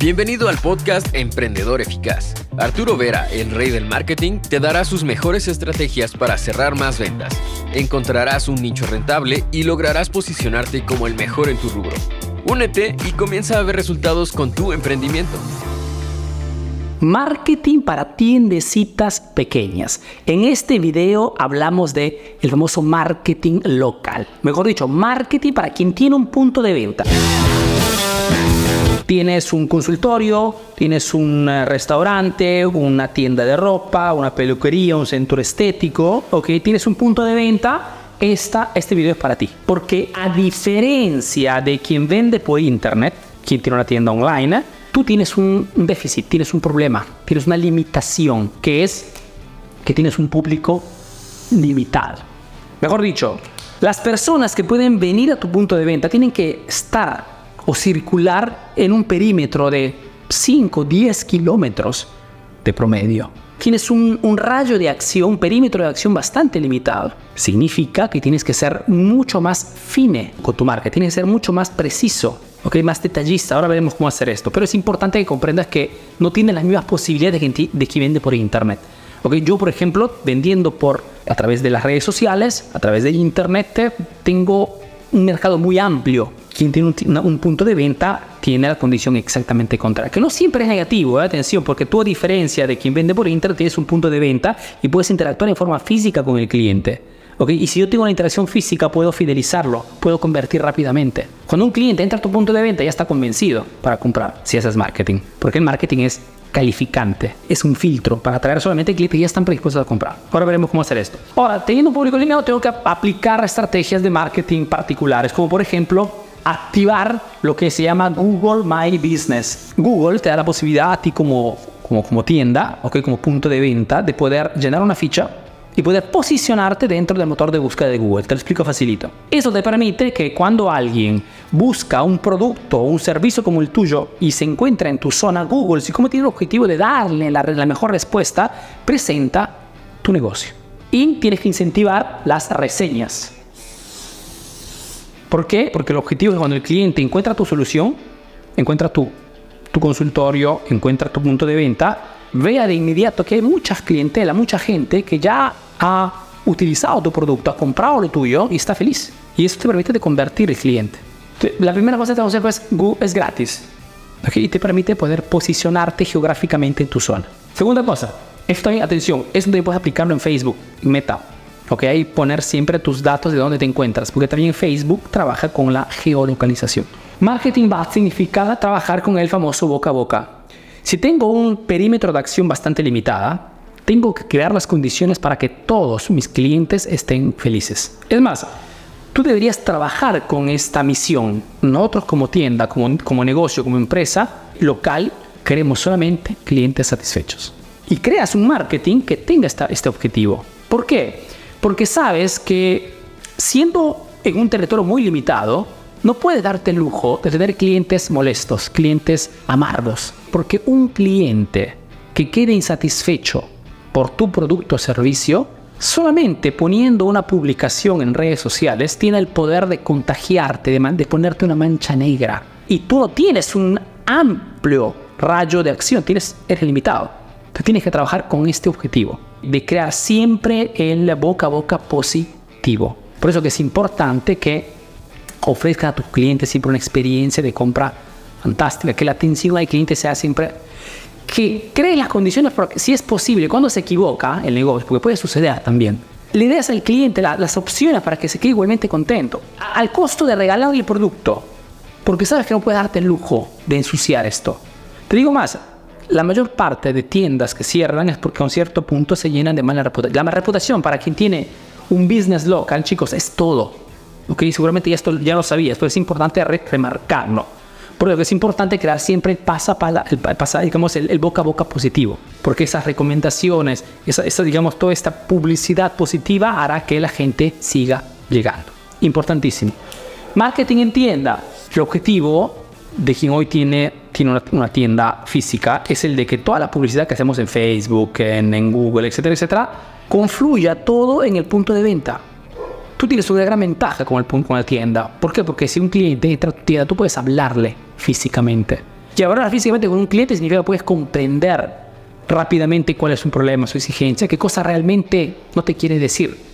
Bienvenido al podcast Emprendedor Eficaz. Arturo Vera, el rey del marketing, te dará sus mejores estrategias para cerrar más ventas. Encontrarás un nicho rentable y lograrás posicionarte como el mejor en tu rubro. Únete y comienza a ver resultados con tu emprendimiento. Marketing para tiendecitas pequeñas. En este video hablamos de el famoso marketing local. Mejor dicho, marketing para quien tiene un punto de venta. Tienes un consultorio, tienes un eh, restaurante, una tienda de ropa, una peluquería, un centro estético, ok, tienes un punto de venta, esta, este video es para ti. Porque a diferencia de quien vende por internet, quien tiene una tienda online, tú tienes un déficit, tienes un problema, tienes una limitación, que es que tienes un público limitado. Mejor dicho, las personas que pueden venir a tu punto de venta tienen que estar o circular en un perímetro de 5, 10 kilómetros de promedio. Tienes un, un, rayo de acción, un perímetro de acción bastante limitado. Significa que tienes que ser mucho más fine con tu marca, tienes que ser mucho más preciso ok, más detallista. Ahora veremos cómo hacer esto. Pero es importante que comprendas que no tiene las mismas posibilidades de quien, de quien vende por internet. Okay, yo, por ejemplo, vendiendo por a través de las redes sociales, a través de internet, tengo un mercado muy amplio. Quien tiene un, un, punto de venta tiene la condición exactamente contraria, que no siempre es negativo, ¿eh? atención, porque tú a diferencia de quien vende por internet tienes un punto de venta y puedes interactuar en forma física con el cliente. Y si yo tengo una interacción física, puedo fidelizarlo, puedo convertir rápidamente. Cuando un cliente entra a tu punto de venta, ya está convencido para comprar, si haces marketing. Porque el marketing es calificante, es un filtro para atraer solamente clientes que ya están predispuestos a comprar. Ahora veremos cómo hacer esto. Ahora, teniendo un público limitado, tengo que aplicar estrategias de marketing particulares, como por ejemplo activar lo que se llama Google My Business. Google te da la posibilidad a ti como, como, como tienda, okay, como punto de venta, de poder llenar una ficha y poder posicionarte dentro del motor de búsqueda de Google. Te lo explico facilito. Eso te permite que cuando alguien busca un producto o un servicio como el tuyo y se encuentra en tu zona Google, si como tiene el objetivo de darle la, la mejor respuesta, presenta tu negocio. Y tienes que incentivar las reseñas. ¿Por qué? Porque el objetivo es cuando el cliente encuentra tu solución, encuentra tu, tu consultorio, encuentra tu punto de venta, vea de inmediato que hay muchas clientela, mucha gente que ya ha utilizado tu producto, ha comprado lo tuyo y está feliz. Y eso te permite de convertir el cliente. La primera cosa que te consejo es Google es gratis. ¿okay? Y te permite poder posicionarte geográficamente en tu zona. Segunda cosa, esto atención, esto también puedes aplicarlo en Facebook, en Meta. ¿Ok? Y poner siempre tus datos de dónde te encuentras, porque también Facebook trabaja con la geolocalización. Marketing va significa trabajar con el famoso boca a boca. Si tengo un perímetro de acción bastante limitada, tengo que crear las condiciones para que todos mis clientes estén felices. Es más, tú deberías trabajar con esta misión. Nosotros como tienda, como, como negocio, como empresa local, queremos solamente clientes satisfechos. Y creas un marketing que tenga esta, este objetivo. ¿Por qué? Porque sabes que siendo en un territorio muy limitado, no puedes darte el lujo de tener clientes molestos, clientes amargos, porque un cliente que quede insatisfecho por tu producto o servicio, solamente poniendo una publicación en redes sociales tiene el poder de contagiarte, de, de ponerte una mancha negra. Y tú no tienes un amplio rayo de acción, tienes, eres limitado. Tú tienes que trabajar con este objetivo, de crear siempre el boca a boca positivo. Por eso que es importante que ofrezca a tus clientes siempre una experiencia de compra fantástica, que la atención al cliente sea siempre que cree las condiciones, porque si es posible, cuando se equivoca el negocio, porque puede suceder también, le das al cliente las opciones para que se quede igualmente contento, al costo de regalarle el producto, porque sabes que no puedes darte el lujo de ensuciar esto. Te digo más, la mayor parte de tiendas que cierran es porque a un cierto punto se llenan de mala reputación. La reputación para quien tiene un business local, chicos, es todo. Ok, seguramente ya, esto, ya lo sabías, pero es importante remarcarlo. Por lo que es importante crear siempre el pasa, el, pasa, digamos, el, boca a boca positivo, porque esas recomendaciones, esa, digamos, toda esta publicidad positiva hará que la gente siga llegando. Importantísimo. Marketing en tienda. El objetivo de quien hoy tiene, tiene una, una, tienda física es el de que toda la publicidad que hacemos en Facebook, en, en Google, etcétera, etcétera, confluya todo en el punto de venta tú tienes una gran ventaja con, el, con la tienda. ¿Por qué? Porque si un cliente entra a tu tienda, tú puedes hablarle físicamente. Y hablar físicamente con un cliente significa que puedes comprender rápidamente cuál es su problema, su exigencia, qué cosa realmente no te quiere decir.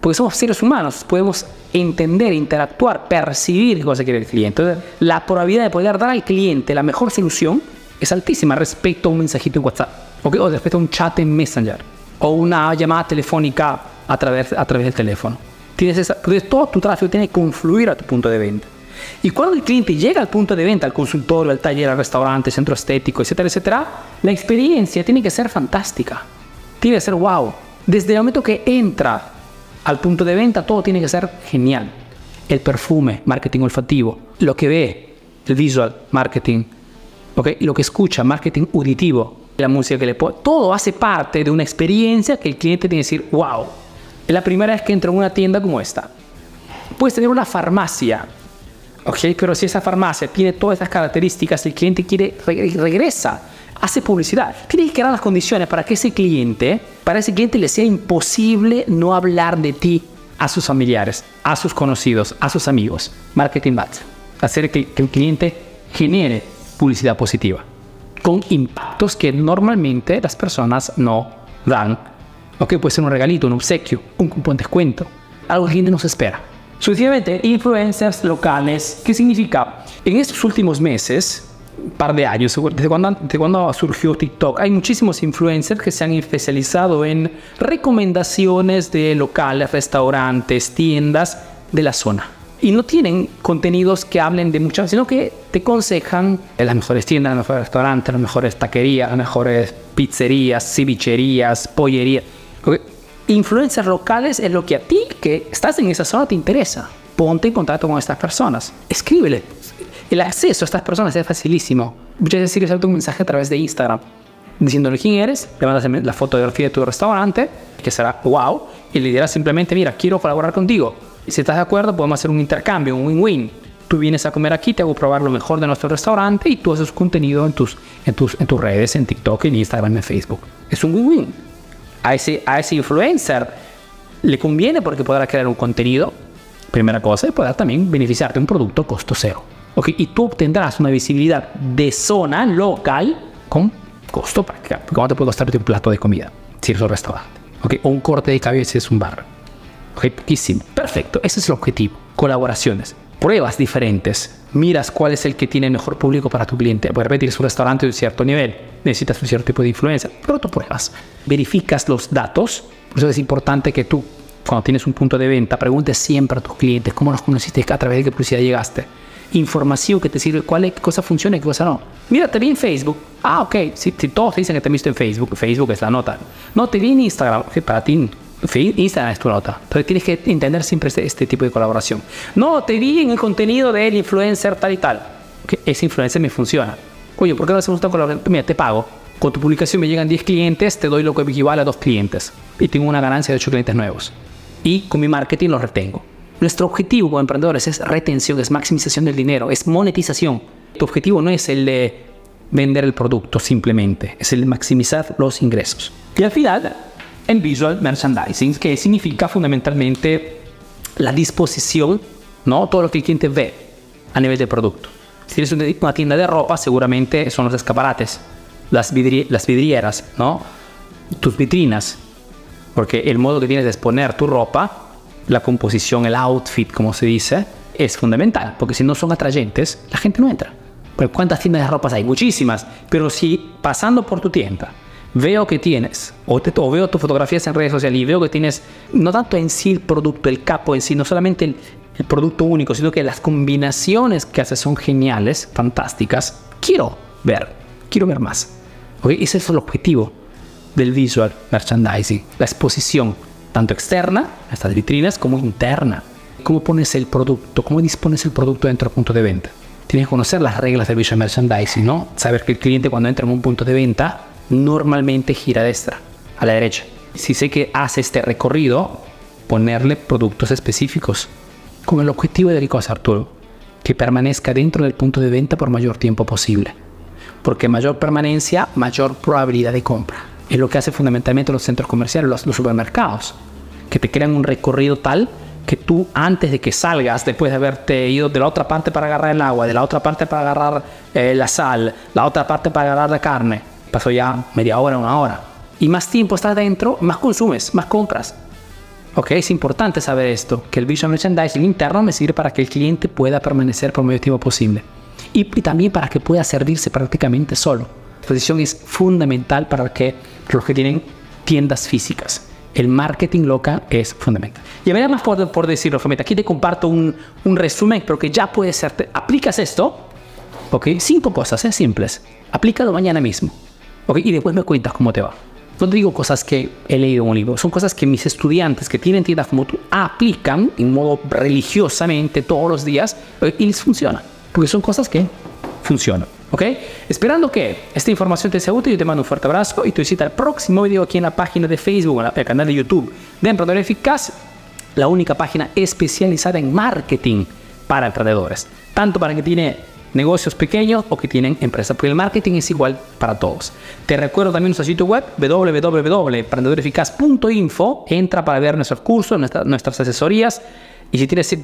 Porque somos seres humanos, podemos entender, interactuar, percibir qué cosa quiere el cliente. Entonces, la probabilidad de poder dar al cliente la mejor solución es altísima respecto a un mensajito en WhatsApp, o respecto a un chat en Messenger, o una llamada telefónica a través, a través del teléfono. Tienes esa, todo tu tráfico tiene que confluir a tu punto de venta. Y cuando el cliente llega al punto de venta, al consultorio, al taller, al restaurante, centro estético, etcétera, etcétera, la experiencia tiene que ser fantástica. Tiene que ser wow. Desde el momento que entra al punto de venta, todo tiene que ser genial. El perfume, marketing olfativo, lo que ve, el visual, marketing, okay, lo que escucha, marketing auditivo, la música que le pone, todo hace parte de una experiencia que el cliente tiene que decir, wow. Es la primera vez que entra en una tienda como esta. Puedes tener una farmacia ¿ok? Pero si esa farmacia tiene todas estas características, el cliente quiere regresa, hace publicidad. Tienes que crear las condiciones para que ese cliente, para ese cliente le sea imposible no hablar de ti a sus familiares, a sus conocidos, a sus amigos. Marketing bats. Hacer que, el cliente genere publicidad positiva con impactos que normalmente las personas no dan. Ok, puede ser un regalito, un obsequio, un cupón de descuento, algo que cliente no se espera. Sucesivamente, influencers locales. ¿Qué significa? En estos últimos meses, par de años, desde cuando, desde cuando surgió TikTok, hay muchísimos influencers que se han especializado en recomendaciones de locales, restaurantes, tiendas de la zona. Y no tienen contenidos que hablen de muchas, sino que te aconsejan las mejores tiendas, los mejores restaurantes, las mejores taquerías, las mejores pizzerías, cevicherías, pollerías influencias locales es lo que a ti, que estás en esa zona, te interesa. Ponte en contacto con estas personas. Escríbele. El acceso a estas personas es facilísimo. Muchas veces recibes un mensaje a través de Instagram diciéndole quién eres, le mandas la fotografía de tu restaurante, que será wow, y le dirás simplemente, mira, quiero colaborar contigo. Y si estás de acuerdo, podemos hacer un intercambio, un win-win. Tú vienes a comer aquí, te hago probar lo mejor de nuestro restaurante y tú haces contenido en tus, en tus, en tus redes, en TikTok, en Instagram, en Facebook. Es un win-win a ese, a ese influencer le conviene porque podrá crear un contenido, primera cosa, y podrá también beneficiarte de un producto costo cero. ¿okay? Y tú obtendrás una visibilidad de zona local con costo práctico. ¿Cómo te puede costar un plato de comida si eres un restaurante? ¿okay? O un corte de cabello si es un bar. ¿okay? Poquísimo. Perfecto, ese es el objetivo. Colaboraciones pruebas diferentes, miras cuál es el que tiene el mejor público para tu cliente. Por repetir, es un restaurante de cierto nivel, necesitas un cierto tipo de influencia, pero tú pruebas, verificas los datos. Por eso es importante que tú, cuando tienes un punto de venta, preguntes siempre a tus clientes cómo los conociste, a través de qué publicidad llegaste. Información que te sirve, cuál es, qué cosa funciona y qué cosa no. Mira, te vi en Facebook. Ah, ok. Si, todos te dicen que te han visto en Facebook, Facebook es la nota. No, te vi en Instagram. para ti Instagram es tu nota. Entonces tienes que entender siempre este, este, tipo de colaboración. No, te vi en el contenido del influencer tal y tal. Que ese influencer me funciona. Oye, ¿por qué no hacemos esta colaboración? Mira, te pago. Con tu publicación me llegan 10 clientes, te doy lo que equivale a 2 clientes. Y tengo una ganancia de 8 clientes nuevos. Y con mi marketing los retengo. Nuestro objetivo como emprendedores es retención, es maximización del dinero, es monetización. Tu objetivo no es el de vender el producto simplemente, es el de maximizar los ingresos. Y al final, en visual merchandising, que significa fundamentalmente la disposición, ¿no? todo lo que el cliente ve a nivel de producto. Si tienes una tienda de ropa, seguramente son los escaparates, las, las vidrieras, ¿no? tus vitrinas, porque el modo que tienes de exponer tu ropa, la composición, el outfit, como se dice, es fundamental, porque si no son atrayentes, la gente no entra. Pero ¿cuántas tiendas de ropa hay? Muchísimas, pero si pasando por tu tienda veo que tienes, o, veo tus fotografías en redes sociales y veo que tienes, no tanto en sí el producto, el capo en sí, no solamente el, producto único, sino que las combinaciones que haces son geniales, fantásticas, quiero ver, quiero ver más. Ese es el objetivo del visual merchandising, la exposición, tanto externa, estas vitrinas, como interna. ¿Cómo pones el producto? ¿Cómo dispones el producto dentro del punto de venta? Tienes que conocer las reglas del visual merchandising, ¿no? Saber que el cliente cuando entra en un punto de venta normalmente gira a destra, a la derecha. Si sé que hace este recorrido, ponerle productos específicos con el objetivo de cosa, Arturo, que permanezca dentro del punto de venta por mayor tiempo posible. Porque mayor permanencia, mayor probabilidad de compra. Es lo que hace fundamentalmente los centros comerciales, los, los supermercados, que te crean un recorrido tal que tú antes de que salgas, después de haberte ido de la otra parte para agarrar el agua, de la otra parte para agarrar eh, la sal, la otra parte para agarrar la carne, pasó ya media hora, una hora. Y más tiempo estás dentro, más consumes, más compras. Ok, es importante saber esto, que el visual merchandising interno me sirve para que el cliente pueda permanecer por mayor tiempo posible. Y, también para que pueda servirse prácticamente solo. Exposición es fundamental para que los que tienen tiendas físicas. El marketing local es fundamental. Y a ver más por, por decirlo, Fometa, aquí te comparto un, un resumen, pero que ya puede ser. aplicas esto, ¿ok? Cinco cosas, ¿eh? simples. Aplícalo mañana mismo, ¿ok? Y después me cuentas cómo te va. No te digo cosas que he leído en un libro, son cosas que mis estudiantes que tienen tiendas como tú aplican en modo religiosamente todos los días y les funciona. Porque son cosas que funcionan. ¿Ok? Esperando que esta información te sea útil, yo te mando un fuerte abrazo y te visita el próximo video aquí en la página de Facebook, en el canal de YouTube de Emprendedor Eficaz, la única página especializada en marketing para emprendedores. Tanto para que tiene negocios pequeños o que tienen empresas, porque el marketing es igual para todos. Te recuerdo también nuestro sitio web www.emprendedoreficaz.info, entra para ver nuestros cursos, nuestras asesorías. Y si tienes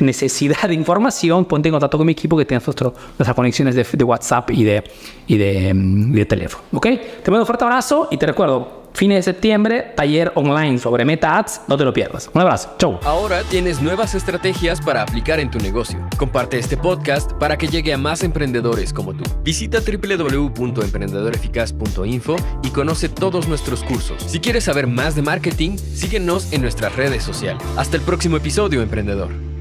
necesidad de información, ponte en contacto con mi equipo que tiene nuestras conexiones de, WhatsApp y de, mm, de teléfono. ¿Ok? Te mando un fuerte abrazo y te recuerdo, Fines de septiembre, taller online sobre Meta Ads, no te lo pierdas. Un abrazo, chau. Ahora tienes nuevas estrategias para aplicar en tu negocio. Comparte este podcast para que llegue a más emprendedores como tú. Visita www.emprendedoreficaz.info y conoce todos nuestros cursos. Si quieres saber más de marketing, síguenos en nuestras redes sociales. Hasta el próximo episodio, emprendedor.